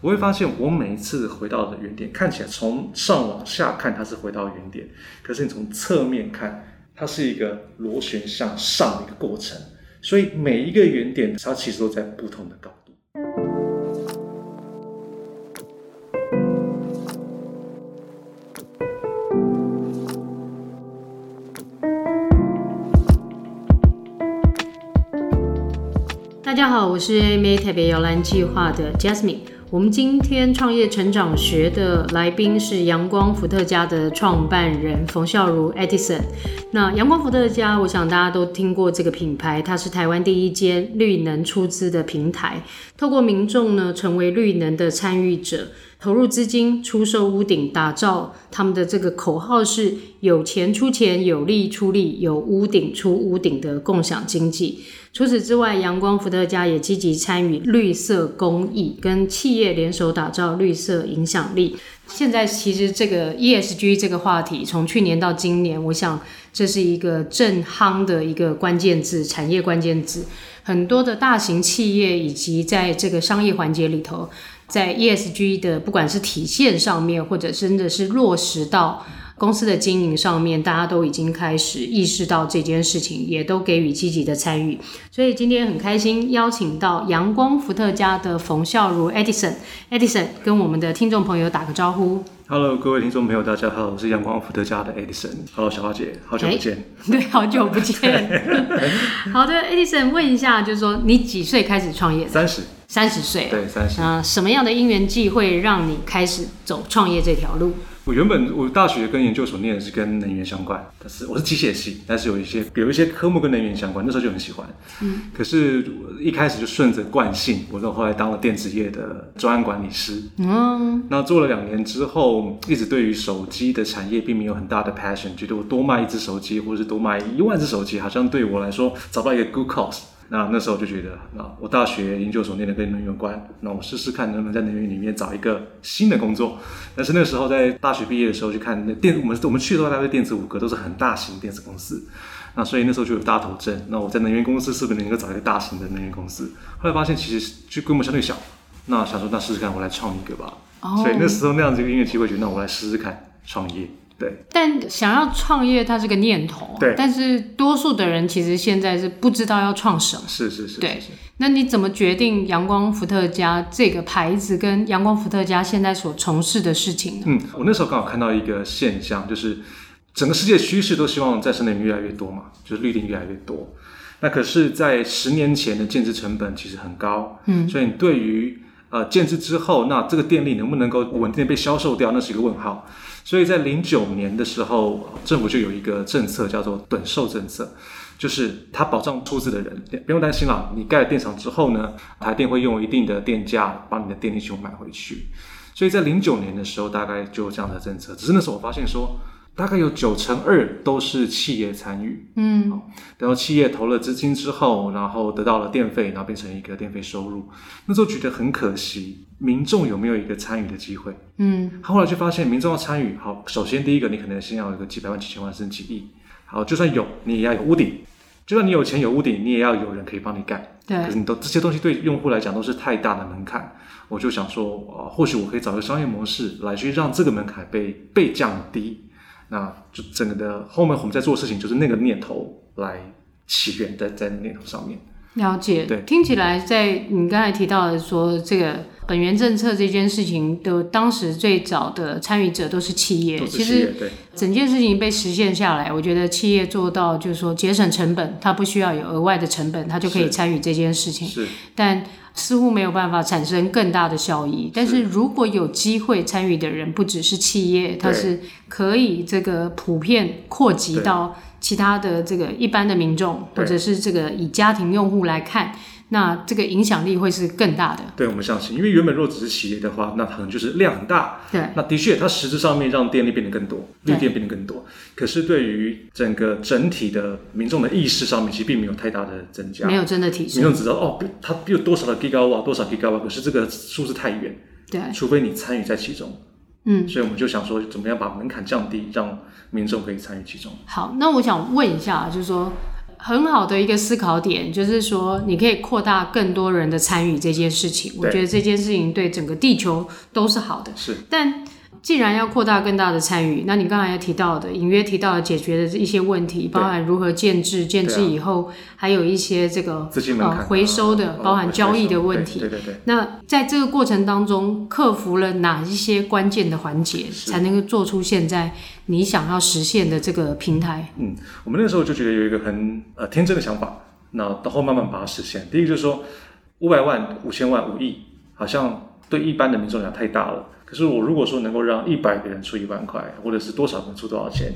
我会发现，我每一次回到的原点，看起来从上往下看它是回到原点，可是你从侧面看，它是一个螺旋向上的一个过程。所以每一个原点，它其实都在不同的高度。大家好，我是 AMA 台北摇篮计划的 Jasmine。我们今天创业成长学的来宾是阳光伏特加的创办人冯孝如 Edison。那阳光伏特加，我想大家都听过这个品牌，它是台湾第一间绿能出资的平台，透过民众呢成为绿能的参与者。投入资金出售屋顶，打造他们的这个口号是“有钱出钱，有力出力，有屋顶出屋顶”的共享经济。除此之外，阳光伏特加也积极参与绿色公益，跟企业联手打造绿色影响力。现在其实这个 ESG 这个话题，从去年到今年，我想这是一个正夯的一个关键字，产业关键字。很多的大型企业以及在这个商业环节里头。在 ESG 的不管是体现上面，或者真的是落实到公司的经营上面，大家都已经开始意识到这件事情，也都给予积极的参与。所以今天很开心邀请到阳光伏特加的冯孝如 Edison，Edison 跟我们的听众朋友打个招呼。Hello，各位听众朋友，大家好，我是阳光伏特加的 Edison。Hello，小花姐，好久不见。欸、对，好久不见。好的，Edison，问一下，就是说你几岁开始创业？三十。三十岁，对，三十。啊，什么样的因缘际会让你开始走创业这条路？我原本我大学跟研究所念的是跟能源相关，但是我是机械系，但是有一些有一些科目跟能源相关，那时候就很喜欢。嗯，可是一开始就顺着惯性，我到后来当了电子业的专案管理师。嗯，那做了两年之后，一直对于手机的产业并没有很大的 passion，觉得我多卖一只手机，或者是多卖一万只手机，好像对我来说找到一个 good cause。那那时候就觉得，那我大学研究所念的跟能源有关，那我试试看能不能在能源里面找一个新的工作。但是那时候在大学毕业的时候，去看那电，我们我们去的话，大概电子五个都是很大型电子公司。那所以那时候就有大头症。那我在能源公司是不是能够找一个大型的能源公司？后来发现其实就规模相对小。那想说，那试试看，我来创一个吧。Oh. 所以那时候那样子一个音乐机会，觉得那我来试试看创业。对，但想要创业，它是个念头。对，但是多数的人其实现在是不知道要创什么。是是是。对，那你怎么决定阳光伏特加这个牌子跟阳光伏特加现在所从事的事情呢？嗯，我那时候刚好看到一个现象，就是整个世界趋势都希望再生能源越来越多嘛，就是绿电越来越多。那可是，在十年前的建置成本其实很高，嗯，所以你对于呃建置之后，那这个电力能不能够稳定被销售掉，那是一个问号。所以在零九年的时候，政府就有一个政策叫做趸售政策，就是它保障出资的人不用担心啦。你盖了电厂之后呢，台电会用一定的电价把你的电力全部买回去。所以在零九年的时候，大概就有这样的政策。只是那时候我发现说，大概有九成二都是企业参与，嗯，然后企业投了资金之后，然后得到了电费，然后变成一个电费收入。那时候觉得很可惜。民众有没有一个参与的机会？嗯，后来就发现民众要参与，好，首先第一个，你可能先要有个几百万、几千万甚至几亿。好，就算有，你也要有屋顶；就算你有钱有屋顶，你也要有人可以帮你盖。对，可是你都这些东西对用户来讲都是太大的门槛。我就想说，啊，或许我可以找一个商业模式来去让这个门槛被被降低。那就整个的后面我们在做事情，就是那个念头来起源在在念头上面。了解，对，听起来在你刚才提到的说这个本源政策这件事情的当时最早的参与者都是企业，企业，其实整件事情被实现下来，我觉得企业做到就是说节省成本，它不需要有额外的成本，它就可以参与这件事情。是，但似乎没有办法产生更大的效益。但是如果有机会参与的人不只是企业，它是可以这个普遍扩及到。其他的这个一般的民众，或者是这个以家庭用户来看，那这个影响力会是更大的。对，我们相信，因为原本若只是企业的话，那可能就是量很大。对，那的确，它实质上面让电力变得更多，绿电变得更多。可是对于整个整体的民众的意识上面，其实并没有太大的增加，没有真的提升。民众只知道哦，它有多少的 gigawatt，多少 gigawatt，可是这个数字太远。对，除非你参与在其中。嗯，所以我们就想说，怎么样把门槛降低，让民众可以参与其中。好，那我想问一下，就是说，很好的一个思考点，就是说你可以扩大更多人的参与这件事情。我觉得这件事情对整个地球都是好的。是，但。既然要扩大更大的参与，那你刚才也提到的，隐约提到了解决的一些问题，包含如何建制，建制以后、啊、还有一些这个呃回收的，包含交易的问题。对对对。那在这个过程当中，克服了哪一些关键的环节，才能够做出现在你想要实现的这个平台？嗯，我们那时候就觉得有一个很呃天真的想法，那到后慢慢把它实现。第一个就是说，五百万、五千万、五亿，好像对一般的民众来讲太大了。可是我如果说能够让一百个人出一万块，或者是多少人出多少钱，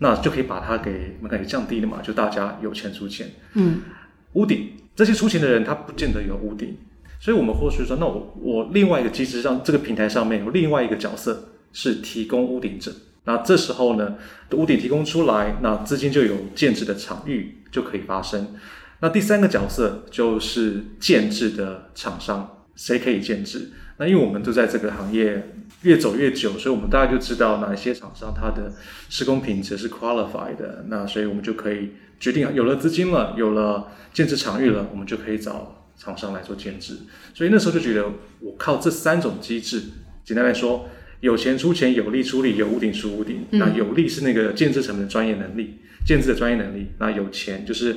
那就可以把它给门槛给降低了嘛，就大家有钱出钱。嗯，屋顶这些出钱的人他不见得有屋顶，所以我们或许说，那我我另外一个机制让这个平台上面有另外一个角色是提供屋顶者。那这时候呢，屋顶提供出来，那资金就有建制的场域就可以发生。那第三个角色就是建制的厂商，谁可以建置？那因为我们都在这个行业越走越久，所以我们大家就知道哪一些厂商它的施工品质是 qualified 的。那所以我们就可以决定，有了资金了，有了建制场域了，我们就可以找厂商来做建制。所以那时候就觉得，我靠这三种机制，简单来说，有钱出钱，有力出力，有屋顶出屋顶。嗯、那有力是那个建制成本的专业能力，建制的专业能力。那有钱就是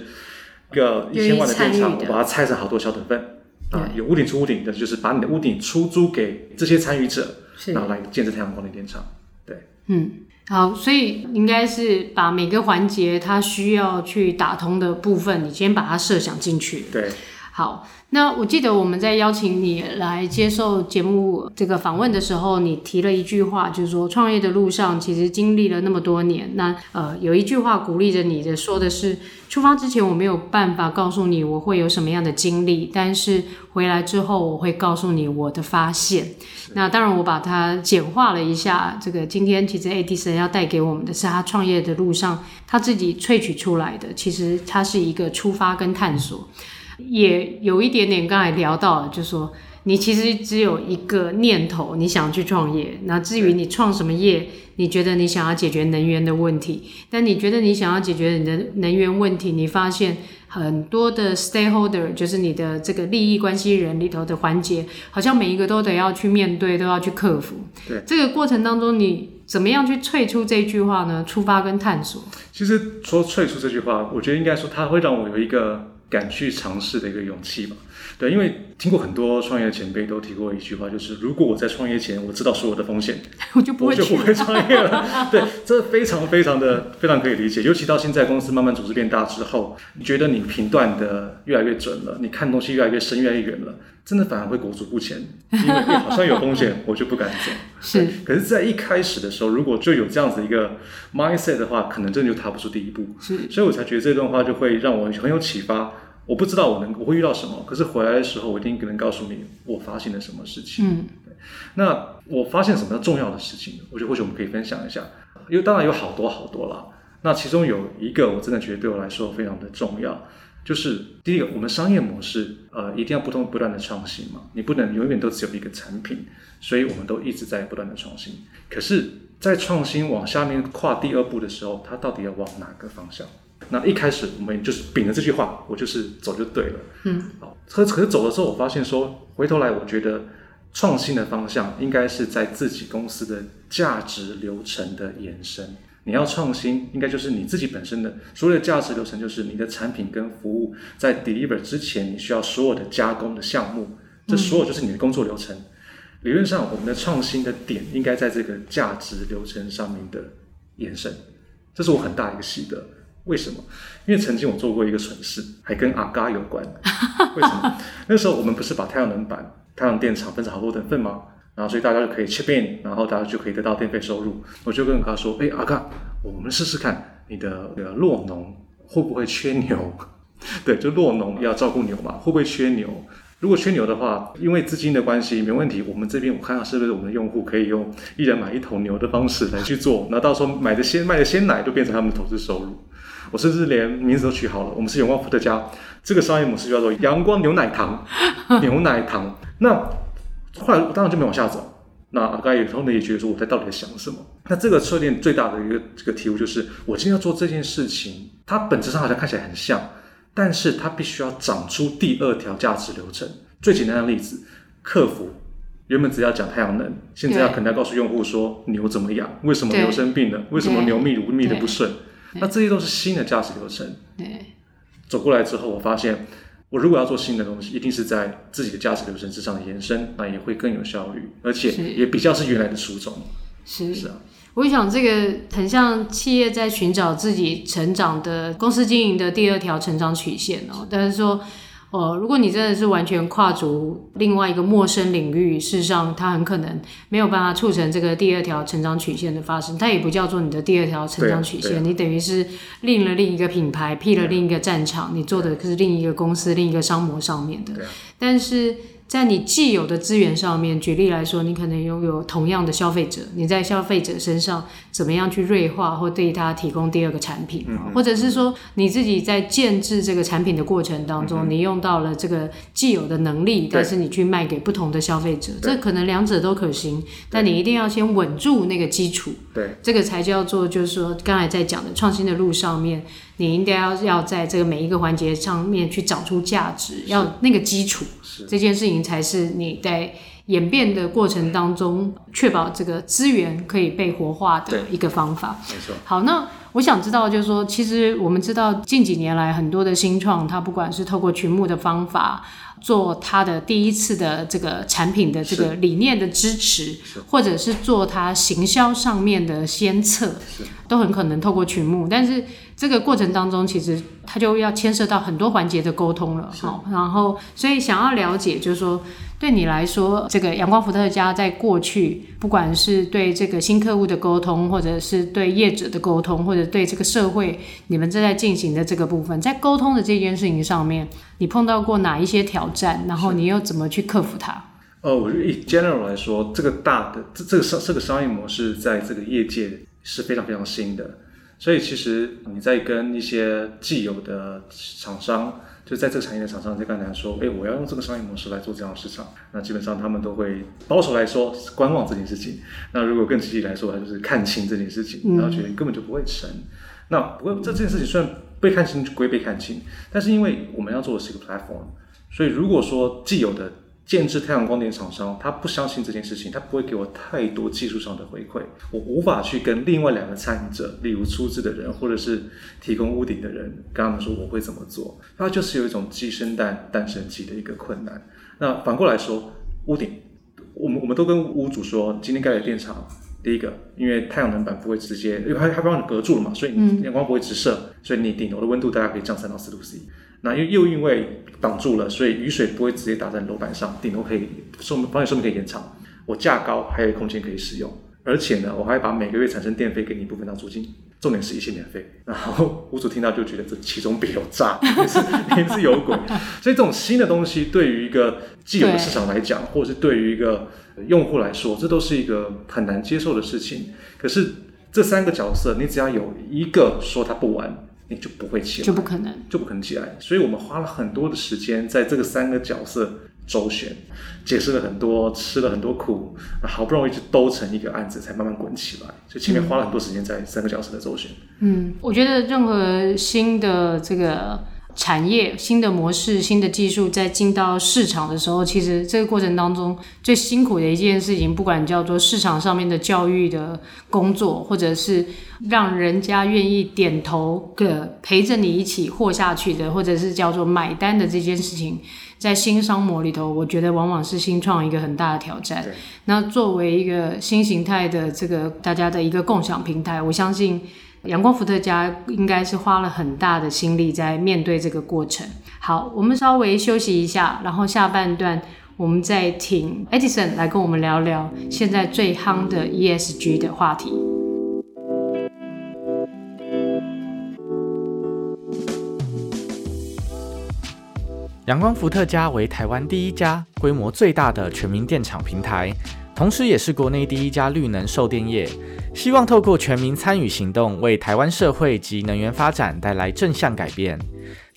一个一千万的电厂，我把它拆成好多小等份。啊，有屋顶出屋顶的，就是把你的屋顶出租给这些参与者，然后来建设太阳光的电厂。对，嗯，好，所以应该是把每个环节它需要去打通的部分，你先把它设想进去。对，好。那我记得我们在邀请你来接受节目这个访问的时候，你提了一句话，就是说创业的路上其实经历了那么多年。那呃，有一句话鼓励着你的，说的是出发之前我没有办法告诉你我会有什么样的经历，但是回来之后我会告诉你我的发现。那当然我把它简化了一下。这个今天其实 Edison 要带给我们的是他创业的路上他自己萃取出来的，其实它是一个出发跟探索。也有一点点，刚才聊到了，就是说你其实只有一个念头，你想去创业。那至于你创什么业，你觉得你想要解决能源的问题，但你觉得你想要解决你的能源问题，你发现很多的 stakeholder，就是你的这个利益关系人里头的环节，好像每一个都得要去面对，都要去克服。对，这个过程当中，你怎么样去萃出这句话呢？出发跟探索。其实说萃出这句话，我觉得应该说它会让我有一个。敢去尝试的一个勇气吧，对，因为听过很多创业前辈都提过一句话，就是如果我在创业前我知道所有的风险，我就不会，我就不会创业了。对，这非常非常的非常可以理解，尤其到现在公司慢慢组织变大之后，你觉得你评断的越来越准了，你看东西越来越深越来越远了，真的反而会裹足不前，因为好像有风险，我就不敢走。是，可是，在一开始的时候，如果就有这样子一个 mindset 的话，可能真的就踏不出第一步。是，所以我才觉得这段话就会让我很有启发。我不知道我能我会遇到什么，可是回来的时候，我一定能告诉你我发现了什么事情。嗯，对。那我发现什么重要的事情？我觉得或许我们可以分享一下，因为当然有好多好多啦。那其中有一个我真的觉得对我来说非常的重要，就是第一个，我们商业模式呃一定要不断不断的创新嘛，你不能永远都只有一个产品，所以我们都一直在不断的创新。可是，在创新往下面跨第二步的时候，它到底要往哪个方向？那一开始我们就是秉着这句话，我就是走就对了。嗯，好，可可是走的时候，我发现说，回头来我觉得创新的方向应该是在自己公司的价值流程的延伸。你要创新，应该就是你自己本身的所有的价值流程，就是你的产品跟服务在 deliver 之前，你需要所有的加工的项目，这所有就是你的工作流程。理论上，我们的创新的点应该在这个价值流程上面的延伸，这是我很大一个心得。为什么？因为曾经我做过一个蠢事，还跟阿嘎有关。为什么？那时候我们不是把太阳能板、太阳电厂分成好多等份吗？然后所以大家就可以 chip in，然后大家就可以得到电费收入。我就跟阿嘎说：“哎，阿嘎，我们试试看你的那个酪农会不会缺牛？对，就洛农要照顾牛嘛，会不会缺牛？如果缺牛的话，因为资金的关系没问题。我们这边我看看是不是我们的用户可以用一人买一头牛的方式来去做，那到时候买的鲜卖的鲜奶都变成他们的投资收入。”我甚至连名字都取好了，我们是阳光伏特加，这个商业模式叫做阳光牛奶糖，牛奶糖。那后来我当然就没往下走，那阿盖有时候呢也觉得说我在到底在想什么？那这个测验最大的一个这个题目就是，我今天要做这件事情，它本质上好像看起来很像，但是它必须要长出第二条价值流程。最简单的例子，客服原本只要讲太阳能，现在要可能要告诉用户说牛怎么养，为什么牛生病了，为什么牛泌乳泌的不顺，那这些都是新的价值流程。对，走过来之后，我发现。我如果要做新的东西，一定是在自己的价值流程之上的延伸，那也会更有效率，而且也比较是原来的初衷。是是啊，我想这个很像企业在寻找自己成长的公司经营的第二条成长曲线哦，但是说。哦，如果你真的是完全跨足另外一个陌生领域，事实上它很可能没有办法促成这个第二条成长曲线的发生。它也不叫做你的第二条成长曲线，你等于是另了另一个品牌，辟了另一个战场，你做的是另一个公司、另一个商模上面的。但是。在你既有的资源上面，举例来说，你可能拥有同样的消费者，你在消费者身上怎么样去锐化或对他提供第二个产品，嗯、或者是说你自己在建制这个产品的过程当中，嗯、你用到了这个既有的能力，但是你去卖给不同的消费者，这可能两者都可行，但你一定要先稳住那个基础，对，这个才叫做就是说刚才在讲的创新的路上面。你应该要要在这个每一个环节上面去找出价值，要那个基础，这件事情才是你在演变的过程当中确保这个资源可以被活化的一个方法。没错。好，那我想知道，就是说，其实我们知道近几年来很多的新创，它不管是透过群募的方法。做他的第一次的这个产品的这个理念的支持，或者是做他行销上面的先测，都很可能透过群募。但是这个过程当中，其实它就要牵涉到很多环节的沟通了。好，然后所以想要了解，就是说。对你来说，这个阳光伏特加在过去，不管是对这个新客户的沟通，或者是对业者的沟通，或者对这个社会，你们正在进行的这个部分，在沟通的这件事情上面，你碰到过哪一些挑战？然后你又怎么去克服它？呃，我觉得以 general 来说，这个大的这这个商这个商业模式，在这个业界是非常非常新的，所以其实你在跟一些既有的厂商。就在这个产业的厂商，在刚才说，哎，我要用这个商业模式来做这样的市场，那基本上他们都会保守来说观望这件事情。那如果更积极来说，他就是看清这件事情，然后觉得根本就不会成。嗯、那不过这这件事情虽然被看清归被看清，但是因为我们要做的是一个 platform，所以如果说既有的。建制太阳光电厂商，他不相信这件事情，他不会给我太多技术上的回馈，我无法去跟另外两个参与者，例如出资的人或者是提供屋顶的人，跟他们说我会怎么做，他就是有一种鸡生蛋，蛋生鸡的一个困难。那反过来说，屋顶，我们我们都跟屋主说，今天盖的电厂，第一个，因为太阳能板不会直接，因为它它帮你隔住了嘛，所以你阳光不会直射，所以你顶楼的温度大概可以降三到四度 C。那又又因为挡住了，所以雨水不会直接打在楼板上，顶楼可以寿命，保险寿命可以延长。我价高还有空间可以使用，而且呢，我还把每个月产生电费给你一部分当租金，重点是一切免费。然后屋主听到就觉得这其中必有诈，也是也是有鬼。所以这种新的东西对于一个既有的市场来讲，或者是对于一个用户来说，这都是一个很难接受的事情。可是这三个角色，你只要有一个说他不玩。你就不会起来，就不可能，就不可能起来。所以我们花了很多的时间在这个三个角色周旋，解释了很多，吃了很多苦，好不容易就兜成一个案子，才慢慢滚起来。所以前面花了很多时间在三个角色的周旋。嗯，我觉得任何新的这个。产业新的模式、新的技术在进到市场的时候，其实这个过程当中最辛苦的一件事情，不管叫做市场上面的教育的工作，或者是让人家愿意点头的陪着你一起活下去的，或者是叫做买单的这件事情，在新商模里头，我觉得往往是新创一个很大的挑战。那作为一个新形态的这个大家的一个共享平台，我相信。阳光伏特家应该是花了很大的心力在面对这个过程。好，我们稍微休息一下，然后下半段我们再请 Edison 来跟我们聊聊现在最夯的 ESG 的话题。阳光伏特家为台湾第一家规模最大的全民电厂平台，同时也是国内第一家绿能售电业。希望透过全民参与行动，为台湾社会及能源发展带来正向改变。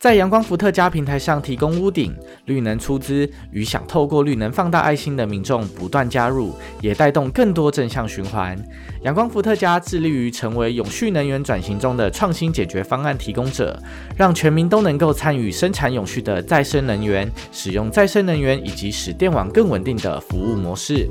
在阳光伏特加平台上提供屋顶绿能出资，与想透过绿能放大爱心的民众不断加入，也带动更多正向循环。阳光伏特加致力于成为永续能源转型中的创新解决方案提供者，让全民都能够参与生产永续的再生能源，使用再生能源以及使电网更稳定的服务模式。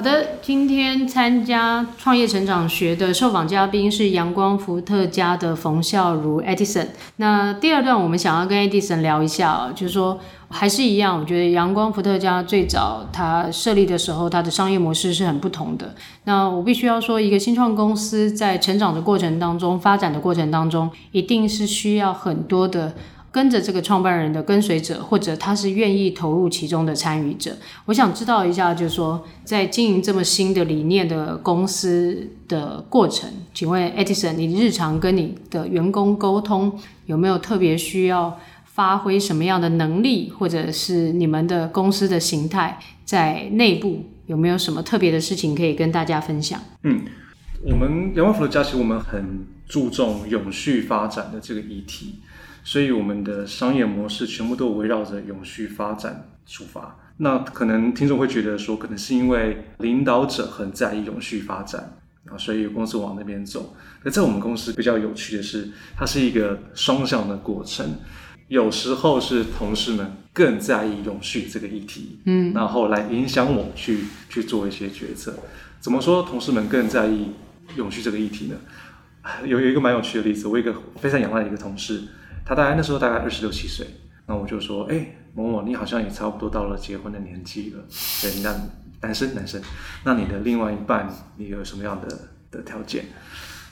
好的，今天参加创业成长学的受访嘉宾是阳光伏特加的冯孝如 Edison。那第二段我们想要跟 Edison 聊一下，就是说还是一样，我觉得阳光伏特加最早它设立的时候，它的商业模式是很不同的。那我必须要说，一个新创公司在成长的过程当中，发展的过程当中，一定是需要很多的。跟着这个创办人的跟随者，或者他是愿意投入其中的参与者。我想知道一下，就是说，在经营这么新的理念的公司的过程，请问 Edison，你日常跟你的员工沟通有没有特别需要发挥什么样的能力，或者是你们的公司的形态在内部有没有什么特别的事情可以跟大家分享？嗯，我们阳光福的家其实我们很注重永续发展的这个议题。所以我们的商业模式全部都围绕着永续发展出发。那可能听众会觉得说，可能是因为领导者很在意永续发展啊，所以公司往那边走。那在我们公司比较有趣的是，它是一个双向的过程。有时候是同事们更在意永续这个议题，嗯，然后来影响我去去做一些决策。怎么说同事们更在意永续这个议题呢？有有一个蛮有趣的例子，我一个非常仰赖的一个同事。他大概那时候大概二十六七岁，那我就说，哎，某某，你好像也差不多到了结婚的年纪了，对，那男生男生，那你的另外一半，你有什么样的的条件？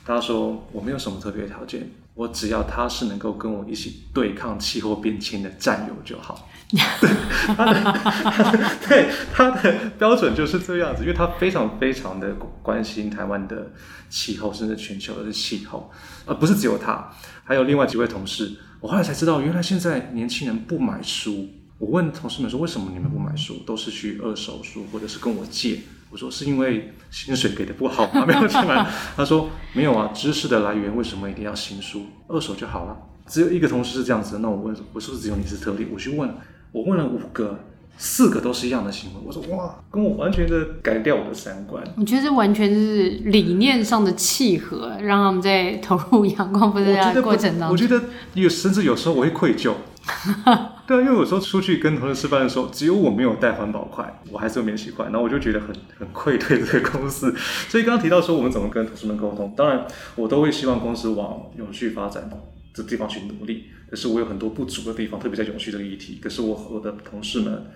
他说，我没有什么特别的条件，我只要他是能够跟我一起对抗气候变迁的战友就好。他的，他的，对，他的标准就是这样子，因为他非常非常的关心台湾的气候，甚至全球的气候，而不是只有他，还有另外几位同事。我后来才知道，原来现在年轻人不买书。我问同事们说：“为什么你们不买书，都是去二手书，或者是跟我借？”我说：“是因为薪水给的不好吗？没有钱买。”他说：“没有啊，知识的来源为什么一定要新书？二手就好了。”只有一个同事是这样子，那我问：“我是不是只有你是特例？”我去问，我问了五个。四个都是一样的行为，我说哇，跟我完全的改掉我的三观。我觉得这完全是理念上的契合，让他们在投入阳光伏特家的过程当中。我觉得有，甚至有时候我会愧疚。对啊，因为有时候出去跟同事吃饭的时候，只有我没有带环保筷，我还是有免洗筷，然后我就觉得很很愧对这个公司。所以刚刚提到说我们怎么跟同事们沟通，当然我都会希望公司往永续发展这地方去努力。可是我有很多不足的地方，特别在永续这个议题。可是我和我的同事们。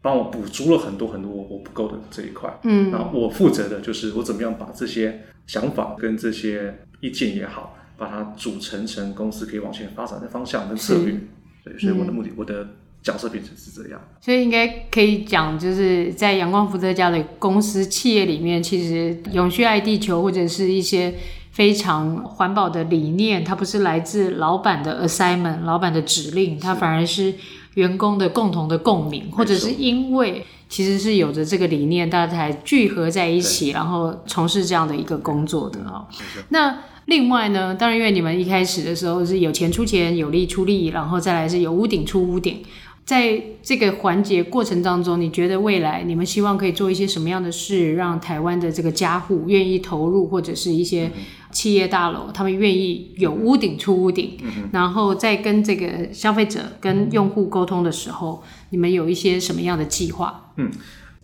帮我补足了很多很多我我不够的这一块，嗯，然后我负责的就是我怎么样把这些想法跟这些意见也好，把它组成成公司可以往前发展的方向跟策略。对，所以我的目的，嗯，我的角色变成是这样。所以应该可以讲，就是在阳光伏特家的公司企业里面，其实永续爱地球或者是一些非常环保的理念，它不是来自老板的 assignment，老板的指令，它反而是。员工的共同的共鸣，或者是因为其实是有着这个理念，大家才聚合在一起，然后从事这样的一个工作的哈。那另外呢，当然因为你们一开始的时候是有钱出钱，有力出力，然后再来是有屋顶出屋顶，在这个环节过程当中，你觉得未来你们希望可以做一些什么样的事，让台湾的这个家户愿意投入，或者是一些。企业大楼，他们愿意有屋顶出屋顶，嗯，然后在跟这个消费者、跟用户沟通的时候，你们有一些什么样的计划？嗯，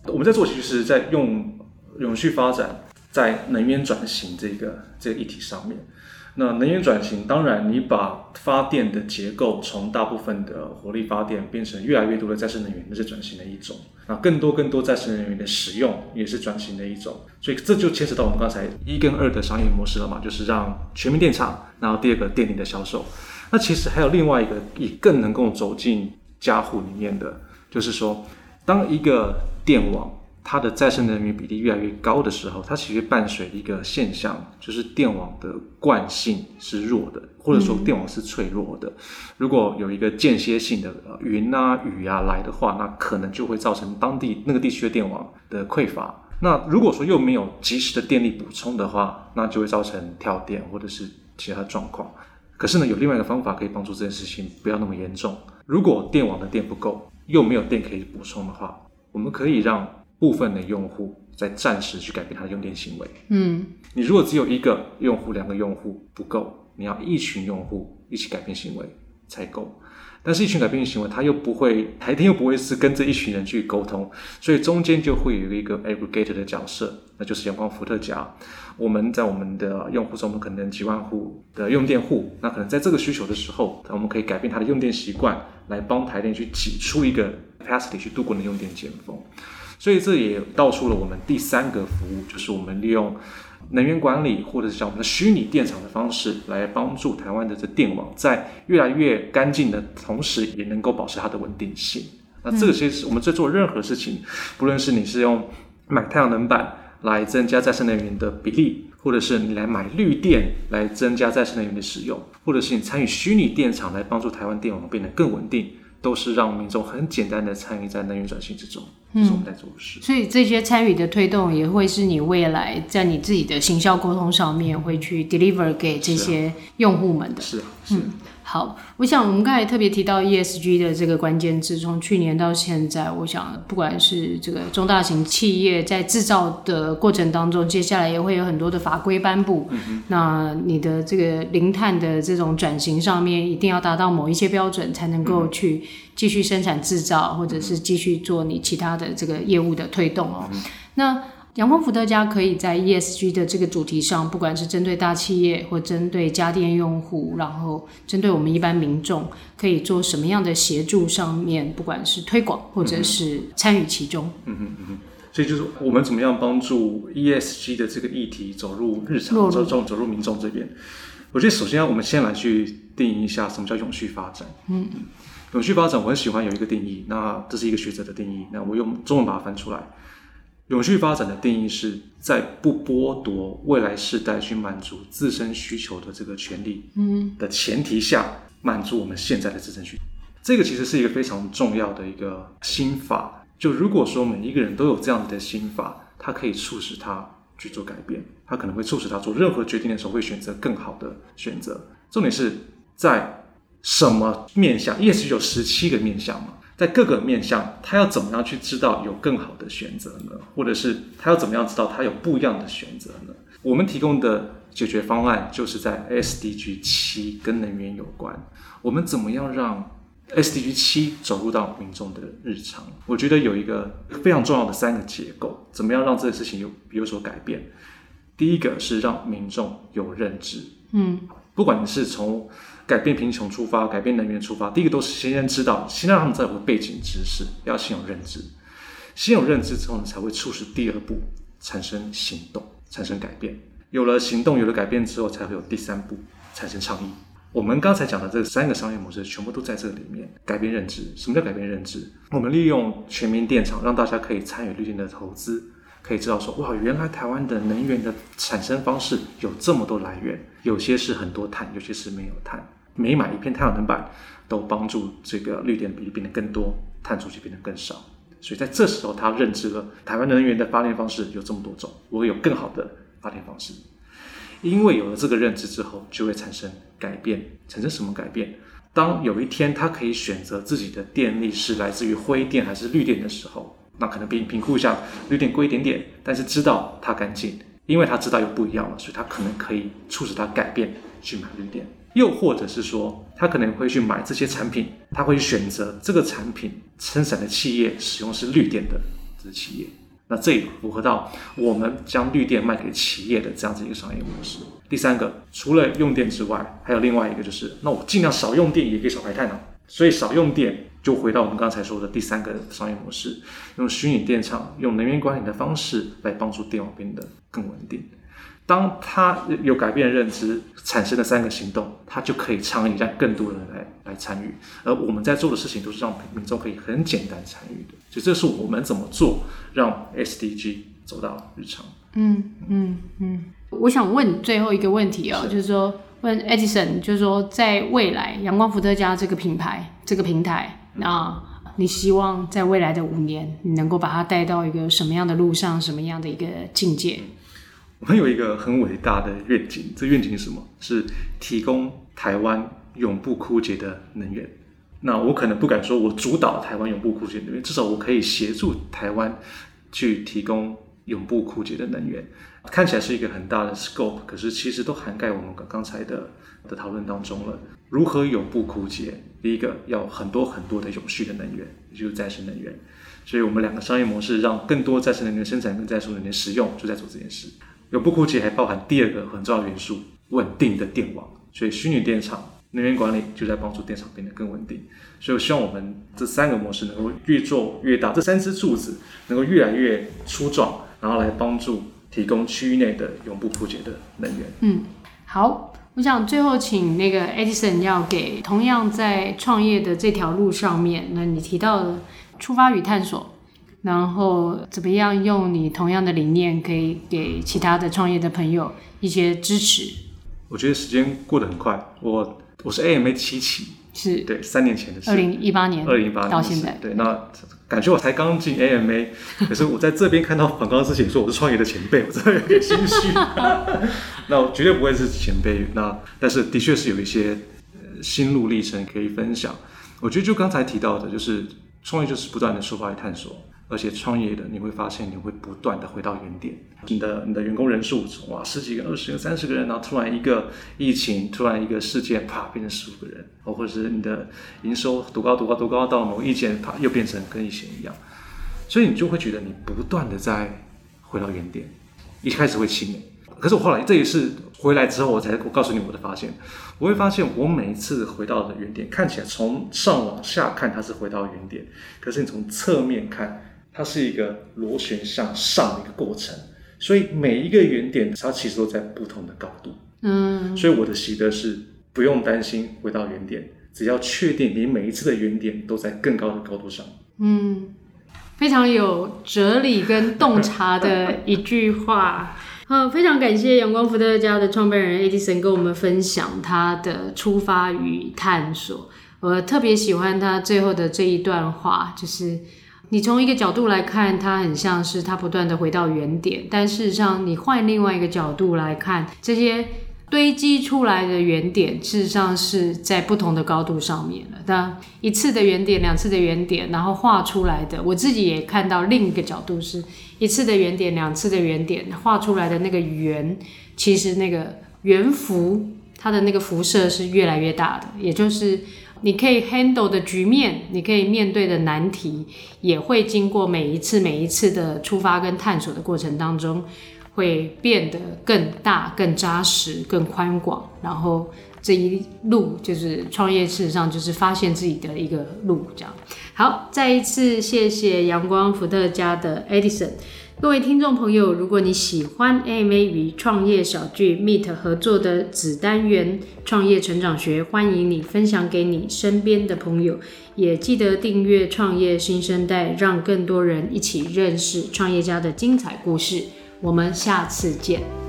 我们在做，其实是在用永续发展，在能源转型这个这个议题上面。那能源转型，当然你把发电的结构从大部分的火力发电变成越来越多的再生能源，那是转型的一种。那更多更多再生能源的使用也是转型的一种。所以这就牵扯到我们刚才一跟二的商业模式了嘛，就是让全民电厂，然后第二个电力的销售。那其实还有另外一个也更能够走进家户里面的，就是说，当一个电网。它的再生能源比例越来越高的时候，它其实伴随一个现象，就是电网的惯性是弱的，或者说电网是脆弱的。如果有一个间歇性的云啊雨啊来的话，那可能就会造成当地那个地区的电网的匮乏。那如果说又没有及时的电力补充的话，那就会造成跳电或者是其他状况。可是呢，有另外一个方法可以帮助这件事情不要那么严重。如果电网的电不够，又没有电可以补充的话，我们可以让部分的用户在暂时去改变他的用电行为。嗯，你如果只有一个用户、两个用户不够，你要一群用户一起改变行为才够。但是，一群改变的行为，他又不会，台电又不会是跟这一群人去沟通，所以中间就会有一个 aggregator 的角色，那就是阳光伏特加。我们在我们的用户中，我们可能几万户的用电户，那可能在这个需求的时候，我们可以改变他的用电习惯，来帮台电去挤出一个 capacity 去度过的用电尖峰。所以这也道出了我们第三个服务，就是我们利用。能源管理，或者是像我们的虚拟电厂的方式，来帮助台湾的这电网在越来越干净的同时，也能够保持它的稳定性。那这个其实我们在做任何事情，不论是你是用买太阳能板来增加再生能源的比例，或者是你来买绿电来增加再生能源的使用，或者是你参与虚拟电厂来帮助台湾电网变得更稳定。都是让民众很简单的参与在能源转型之中，这是我们在做的事。所以这些参与的推动，也会是你未来在你自己的行销沟通上面会去 deliver 给这些用户们的。是啊，是啊。嗯好，我想我们刚才特别提到 ESG 的这个关键字，从去年到现在，我想不管是这个中大型企业在制造的过程当中，接下来也会有很多的法规颁布。嗯、那你的这个零碳的这种转型上面，一定要达到某一些标准，才能够去继续生产制造，或者是继续做你其他的这个业务的推动哦。嗯、那阳光伏特加可以在 ESG 的这个主题上，不管是针对大企业或针对家电用户，然后针对我们一般民众，可以做什么样的协助上面，不管是推广或者是参与其中。嗯哼嗯哼，所以就是我们怎么样帮助 ESG 的这个议题走入日常，走走走入民众这边。我觉得首先我们先来去定义一下什么叫永续发展。嗯，永续发展我很喜欢有一个定义，那这是一个学者的定义，那我用中文把它翻出来。永续发展的定义是在不剥夺未来世代去满足自身需求的这个权利嗯的前提下，满足我们现在的自身需求。这个其实是一个非常重要的一个心法。就如果说每一个人都有这样子的心法，它可以促使他去做改变，他可能会促使他做任何决定的时候会选择更好的选择。重点是在什么面向？ESG 有十七个面向嘛？在各个面向，他要怎么样去知道有更好的选择呢？或者是他要怎么样知道他有不一样的选择呢？我们提供的解决方案就是在 SDG 七跟能源有关。我们怎么样让 SDG 七走入到民众的日常？我觉得有一个非常重要的三个结构，怎么样让这个事情有有所改变？第一个是让民众有认知，嗯，不管你是从改变贫穷出发，改变能源出发。第一个都是先先知道，先让他们在有个背景知识，要先有认知。先有认知之后呢，才会促使第二步产生行动，产生改变。有了行动，有了改变之后，才会有第三步产生倡议。我们刚才讲的这三个商业模式，全部都在这里面。改变认知，什么叫改变认知？我们利用全民电厂，让大家可以参与绿电的投资，可以知道说，哇，原来台湾的能源的产生方式有这么多来源，有些是很多碳，有些是没有碳。每买一片太阳能板，都帮助这个绿电比例变得更多，碳足迹变得更少。所以在这时候，他认知了台湾能源的发电方式有这么多种，我有更好的发电方式。因为有了这个认知之后，就会产生改变。产生什么改变？当有一天他可以选择自己的电力是来自于灰电还是绿电的时候，那可能比你评估一下绿电贵一点点，但是知道它干净，因为他知道又不一样了，所以他可能可以促使他改变去买绿电。又或者是说，他可能会去买这些产品，他会选择这个产品生产的企业使用是绿电的这个企业，那这也符合到我们将绿电卖给企业的这样子一个商业模式。第三个，除了用电之外，还有另外一个就是，那我尽量少用电，也可以少排碳呢。所以少用电，就回到我们刚才说的第三个商业模式，用虚拟电厂，用能源管理的方式来帮助电网变得更稳定。当他有改变认知，产生了三个行动，他就可以倡议让更多人来来参与。而我们在做的事情，都是让民众可以很简单参与的。所以，这是我们怎么做，让 SDG 走到日常。嗯嗯嗯。我想问最后一个问题啊、哦，是就是说问 Edison，就是说在未来阳光伏特加这个品牌、这个平台，那你希望在未来的五年，你能够把它带到一个什么样的路上，什么样的一个境界？我们有一个很伟大的愿景，这愿景是什么？是提供台湾永不枯竭的能源。那我可能不敢说我主导台湾永不枯竭的能源，至少我可以协助台湾去提供永不枯竭的能源。看起来是一个很大的 scope，可是其实都涵盖我们刚刚才的的讨论当中了。如何永不枯竭？第一个要很多很多的永续的能源，也就是再生能源。所以我们两个商业模式让更多再生能源生产跟再生能源使用，就在做这件事。永不枯竭还包含第二个很重要的元素：稳定的电网。所以虚拟电厂能源管理就在帮助电厂变得更稳定。所以我希望我们这三个模式能够越做越大，这三支柱子能够越来越粗壮，然后来帮助提供区域内的永不枯竭的能源。嗯，好，我想最后请那个 Edison 要给同样在创业的这条路上面，那你提到的出发与探索。然后怎么样用你同样的理念，可以给其他的创业的朋友一些支持？我觉得时间过得很快。我我是 AMA 七期，是对三年前的事，二零一八年，二零一八年到现在。对，那感觉我才刚进 AMA，可是我在这边看到广告之前说我是创业的前辈，我真的有点心虚。那我绝对不会是前辈，那但是的确是有一些心路历程可以分享。我觉得就刚才提到的，就是创业就是不断的出发与探索。而且创业的你会发现，你会不断的回到原点。你的你的员工人数哇十几个、二十个、三十个人，然后突然一个疫情，突然一个事件，啪变成十五个人，或者是你的营收多高多高多高，到某一件啪又变成跟以前一样。所以你就会觉得你不断的在回到原点。一开始会气馁，可是我后来这一次回来之后，我才我告诉你我的发现。我会发现我每一次回到的原点，看起来从上往下看它是回到原点，可是你从侧面看。它是一个螺旋向上的一个过程，所以每一个原点它其实都在不同的高度。嗯，所以我的习得是不用担心回到原点，只要确定你每一次的原点都在更高的高度上。嗯，非常有哲理跟洞察的一句话。好，非常感谢阳光伏特家的创办人 Edison 跟我们分享他的出发与探索。我特别喜欢他最后的这一段话，就是。你从一个角度来看，它很像是它不断的回到原点，但事实上，你换另外一个角度来看，这些堆积出来的原点，事实上是在不同的高度上面了。当一次的原点，两次的原点，然后画出来的，我自己也看到另一个角度，是一次的原点，两次的原点，画出来的那个圆，其实那个圆幅，它的那个辐射是越来越大的，也就是。你可以 handle 的局面，你可以面对的难题，也会经过每一次每一次的出发跟探索的过程当中，会变得更大、更扎实、更宽广。然后这一路就是创业，事实上就是发现自己的一个路。这样，好，再一次谢谢阳光伏特加的 Edison。各位听众朋友，如果你喜欢 AMA 与创业小聚 Meet 合作的子单元创业成长学，欢迎你分享给你身边的朋友，也记得订阅创业新生代，让更多人一起认识创业家的精彩故事。我们下次见。